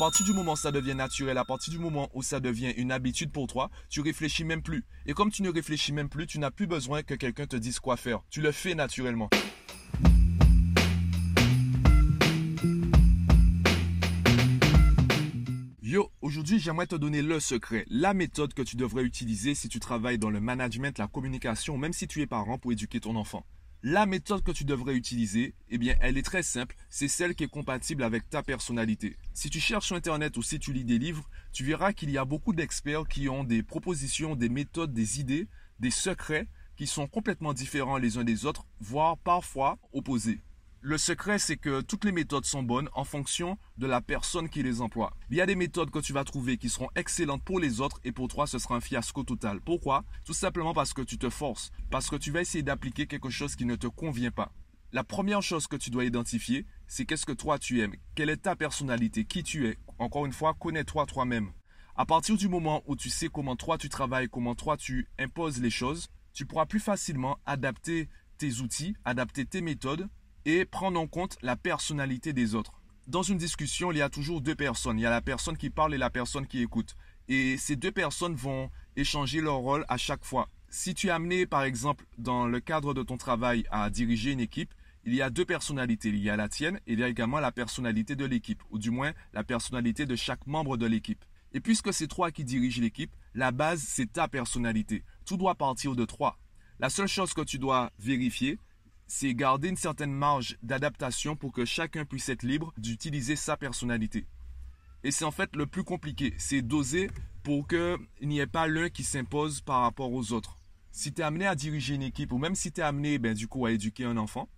partir du moment où ça devient naturel, à partir du moment où ça devient une habitude pour toi, tu réfléchis même plus. Et comme tu ne réfléchis même plus, tu n'as plus besoin que quelqu'un te dise quoi faire. Tu le fais naturellement. Yo, aujourd'hui j'aimerais te donner le secret, la méthode que tu devrais utiliser si tu travailles dans le management, la communication, même si tu es parent pour éduquer ton enfant. La méthode que tu devrais utiliser, eh bien, elle est très simple. C'est celle qui est compatible avec ta personnalité. Si tu cherches sur Internet ou si tu lis des livres, tu verras qu'il y a beaucoup d'experts qui ont des propositions, des méthodes, des idées, des secrets qui sont complètement différents les uns des autres, voire parfois opposés. Le secret, c'est que toutes les méthodes sont bonnes en fonction de la personne qui les emploie. Il y a des méthodes que tu vas trouver qui seront excellentes pour les autres et pour toi, ce sera un fiasco total. Pourquoi? Tout simplement parce que tu te forces, parce que tu vas essayer d'appliquer quelque chose qui ne te convient pas. La première chose que tu dois identifier, c'est qu'est-ce que toi tu aimes, quelle est ta personnalité, qui tu es? Encore une fois, connais-toi toi-même. À partir du moment où tu sais comment toi tu travailles, comment toi tu imposes les choses, tu pourras plus facilement adapter tes outils, adapter tes méthodes et prendre en compte la personnalité des autres. Dans une discussion, il y a toujours deux personnes. Il y a la personne qui parle et la personne qui écoute. Et ces deux personnes vont échanger leur rôle à chaque fois. Si tu es amené, par exemple, dans le cadre de ton travail à diriger une équipe, il y a deux personnalités. Il y a la tienne et il y a également la personnalité de l'équipe, ou du moins la personnalité de chaque membre de l'équipe. Et puisque c'est toi qui diriges l'équipe, la base, c'est ta personnalité. Tout doit partir de toi. La seule chose que tu dois vérifier, c'est garder une certaine marge d'adaptation pour que chacun puisse être libre d'utiliser sa personnalité. Et c'est en fait le plus compliqué, c'est doser pour qu'il n'y ait pas l'un qui s'impose par rapport aux autres. Si tu es amené à diriger une équipe ou même si tu es amené ben, à éduquer un enfant,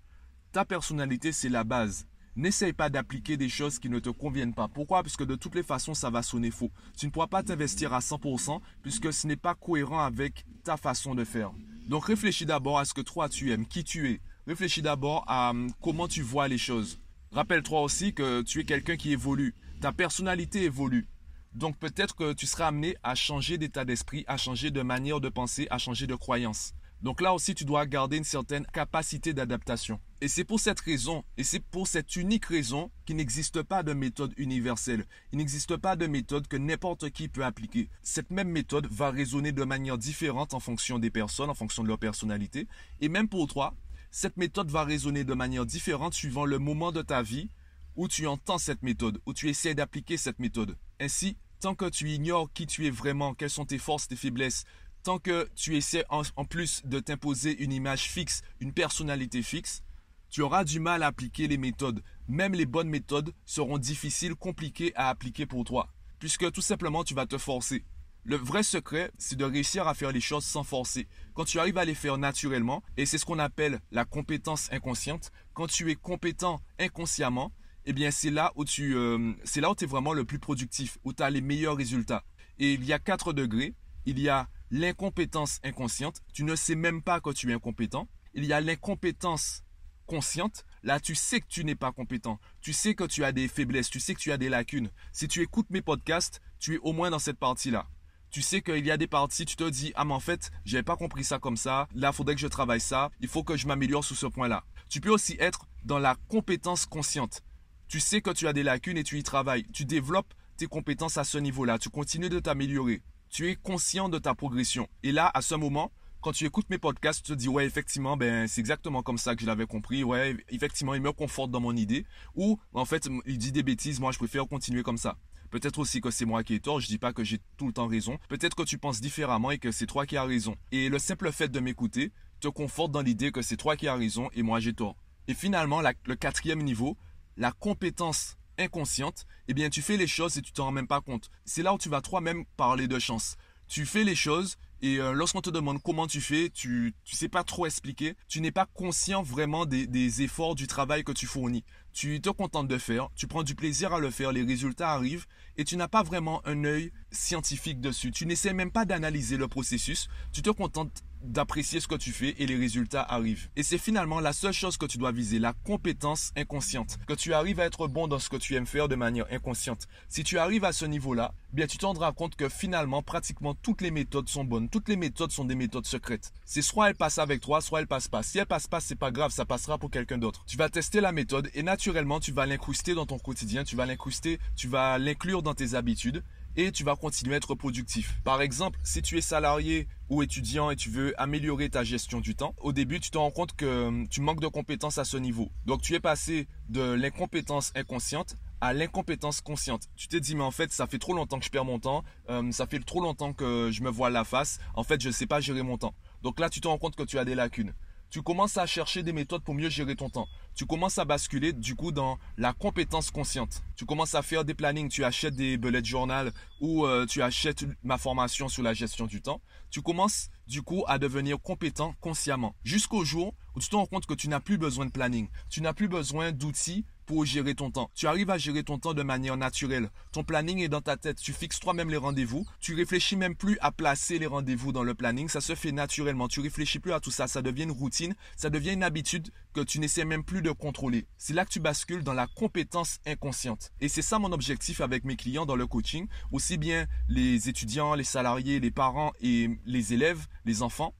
ta personnalité c'est la base. N'essaye pas d'appliquer des choses qui ne te conviennent pas. Pourquoi? Parce que de toutes les façons, ça va sonner faux. Tu ne pourras pas t'investir à 100% puisque ce n'est pas cohérent avec ta façon de faire. Donc réfléchis d'abord à ce que toi tu aimes, qui tu es, réfléchis d'abord à hum, comment tu vois les choses. Rappelle-toi aussi que tu es quelqu'un qui évolue. Ta personnalité évolue. Donc peut-être que tu seras amené à changer d'état d'esprit, à changer de manière de penser, à changer de croyance. Donc là aussi, tu dois garder une certaine capacité d'adaptation. Et c'est pour cette raison, et c'est pour cette unique raison qu'il n'existe pas de méthode universelle. Il n'existe pas de méthode que n'importe qui peut appliquer. Cette même méthode va résonner de manière différente en fonction des personnes, en fonction de leur personnalité. Et même pour toi, cette méthode va résonner de manière différente suivant le moment de ta vie où tu entends cette méthode, où tu essaies d'appliquer cette méthode. Ainsi, tant que tu ignores qui tu es vraiment, quelles sont tes forces, tes faiblesses, tant que tu essaies en, plus de t'imposer une image fixe, une personnalité fixe, tu auras du mal à appliquer les méthodes. Même les bonnes méthodes seront difficiles, compliquées à appliquer pour toi, puisque tout simplement tu vas te forcer. Le vrai secret, c'est de réussir à faire les choses sans forcer. Quand tu arrives à les faire naturellement, et c'est ce qu'on appelle la compétence inconsciente, quand tu es compétent inconsciemment, eh bien c'est là où tu euh, c'est là où tu es vraiment le plus productif, où tu as les meilleurs résultats. Et il y a quatre degrés. Il y a l'incompétence inconsciente, tu ne sais même pas que tu es incompétent. Il y a l'incompétence consciente, là tu sais que tu n'es pas compétent, tu sais que tu as des faiblesses, tu sais que tu as des lacunes. Si tu écoutes mes podcasts, tu es au moins dans cette partie-là tu sais qu'il y a des parties, tu te dis, ah mais en fait, j'avais pas compris ça comme ça, là, il faudrait que je travaille ça, il faut que je m'améliore sur ce point-là. Tu peux aussi être dans la compétence consciente. Tu sais que tu as des lacunes et tu y travailles. Tu développes tes compétences à ce niveau-là, tu continues de t'améliorer. Tu es conscient de ta progression. Et là, à ce moment, quand tu écoutes mes podcasts, tu te dis ouais effectivement ben c'est exactement comme ça que je l'avais compris ouais effectivement il me conforte dans mon idée ou en fait il dit des bêtises moi je préfère continuer comme ça Peut-être aussi que c'est moi qui ai tort, je dis pas que j'ai tout le temps raison. Peut-être que tu penses différemment et que c'est toi qui as raison. Et le simple fait de m'écouter te conforte dans l'idée que c'est toi qui as raison et moi j'ai tort. Et finalement, le quatrième niveau, la compétence inconsciente, eh bien tu fais les choses et tu t'en rends même pas compte. C'est là où tu vas toi-même parler de chance. Tu fais les choses et euh, lorsqu'on te demande comment tu fais, tu ne sais pas trop expliquer. Tu n'es pas conscient vraiment des, efforts, du travail que tu fournis. Tu te contentes de faire, tu prends du plaisir à le faire, les résultats arrivent et tu n'as pas vraiment un œil scientifique dessus. Tu n'essaies même pas d'analyser le processus. Tu te contentes d'apprécier ce que tu fais et les résultats arrivent. Et c'est finalement la seule chose que tu dois viser, la compétence inconsciente. Que tu arrives à être bon dans ce que tu aimes faire de manière inconsciente. Si tu arrives à ce niveau-là, bien tu te rendras compte que finalement pratiquement toutes les méthodes sont bonnes. Toutes les méthodes sont des méthodes secrètes. C'est soit elles passent avec toi, soit elles passent pas. Si elles passent pas, c'est pas grave, ça passera pour quelqu'un d'autre. Tu vas tester la méthode et naturellement tu vas l'incruster dans ton quotidien, tu vas l'incruster, tu vas l'inclure dans tes habitudes et tu vas continuer à être productif. Par exemple, si tu es salarié ou étudiant et tu veux améliorer ta gestion du temps, au début, tu te rends compte que hum, tu manques de compétences à ce niveau. Donc, tu es passé de l'incompétence inconsciente à l'incompétence consciente. Tu t'es dit, mais en fait, ça fait trop longtemps que je perds mon temps, hum, ça fait trop longtemps que je me vois la face, en fait, je ne sais pas gérer mon temps. Donc là, tu te rends compte que tu as des lacunes tu commences à chercher des méthodes pour mieux gérer ton temps. Tu commences à basculer du coup dans la compétence consciente. Tu commences à faire des plannings, tu achètes des bullet journal ou euh, tu achètes ma formation sur la gestion du temps. Tu commences du coup à devenir compétent consciemment jusqu'au jour où tu te rends compte que tu n'as plus besoin de planning. Tu n'as plus besoin d'outils pour gérer ton temps. Tu arrives à gérer ton temps de manière naturelle. Ton planning est dans ta tête. Tu fixes toi-même les rendez-vous. Tu réfléchis même plus à placer les rendez-vous dans le planning. Ça se fait naturellement. Tu réfléchis plus à tout ça. Ça devient une routine. Ça devient une habitude que tu n'essaies même plus de contrôler. C'est là que tu bascules dans la compétence inconsciente. Et c'est ça mon objectif avec mes clients dans le coaching. Aussi bien les étudiants, les salariés, les parents et les élèves, les enfants.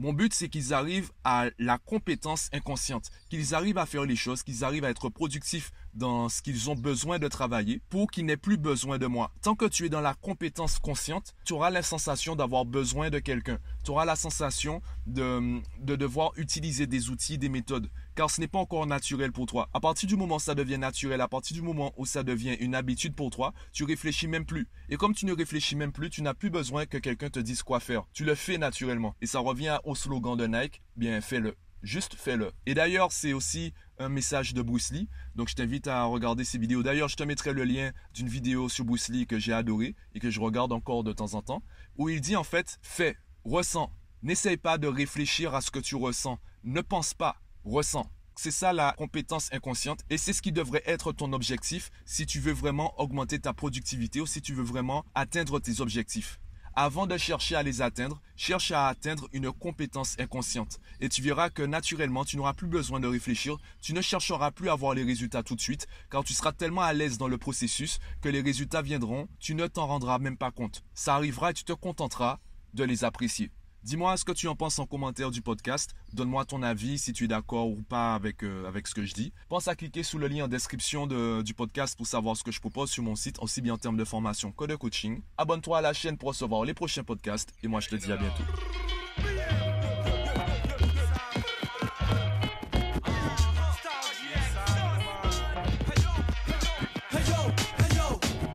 Mon but, c'est qu'ils arrivent à la compétence inconsciente, qu'ils arrivent à faire les choses, qu'ils arrivent à être productifs dans ce qu'ils ont besoin de travailler pour qu'ils n'aient plus besoin de moi. Tant que tu es dans la compétence consciente, tu auras la sensation d'avoir besoin de quelqu'un. Tu auras la sensation de, de devoir utiliser des outils, des méthodes car ce n'est pas encore naturel pour toi. À partir du moment où ça devient naturel, à partir du moment où ça devient une habitude pour toi, tu réfléchis même plus. Et comme tu ne réfléchis même plus, tu n'as plus besoin que quelqu'un te dise quoi faire. Tu le fais naturellement. Et ça revient au slogan de Nike, bien fais-le. Juste fais-le. Et d'ailleurs, c'est aussi un message de Bruce Lee. Donc je t'invite à regarder ces vidéos. D'ailleurs, je te mettrai le lien d'une vidéo sur Bruce Lee que j'ai adoré et que je regarde encore de temps en temps, où il dit en fait, fais, ressens. N'essaye pas de réfléchir à ce que tu ressens. Ne pense pas, ressens. C'est ça la compétence inconsciente et c'est ce qui devrait être ton objectif si tu veux vraiment augmenter ta productivité ou si tu veux vraiment atteindre tes objectifs. Avant de chercher à les atteindre, cherche à atteindre une compétence inconsciente. Et tu verras que naturellement, tu n'auras plus besoin de réfléchir, tu ne chercheras plus à voir les résultats tout de suite, car tu seras tellement à l'aise dans le processus que les résultats viendront, tu ne t'en rendras même pas compte. Ça arrivera et tu te contenteras de les apprécier. Dis-moi ce que tu en penses en commentaire du podcast. Donne-moi ton avis si tu es d'accord ou pas avec, euh, ce que je dis. Pense à cliquer sous le lien en description du podcast pour savoir ce que je propose sur mon site, aussi bien en termes de formation que de coaching. Abonne-toi à la chaîne pour recevoir les prochains podcasts et moi je te dis à bientôt.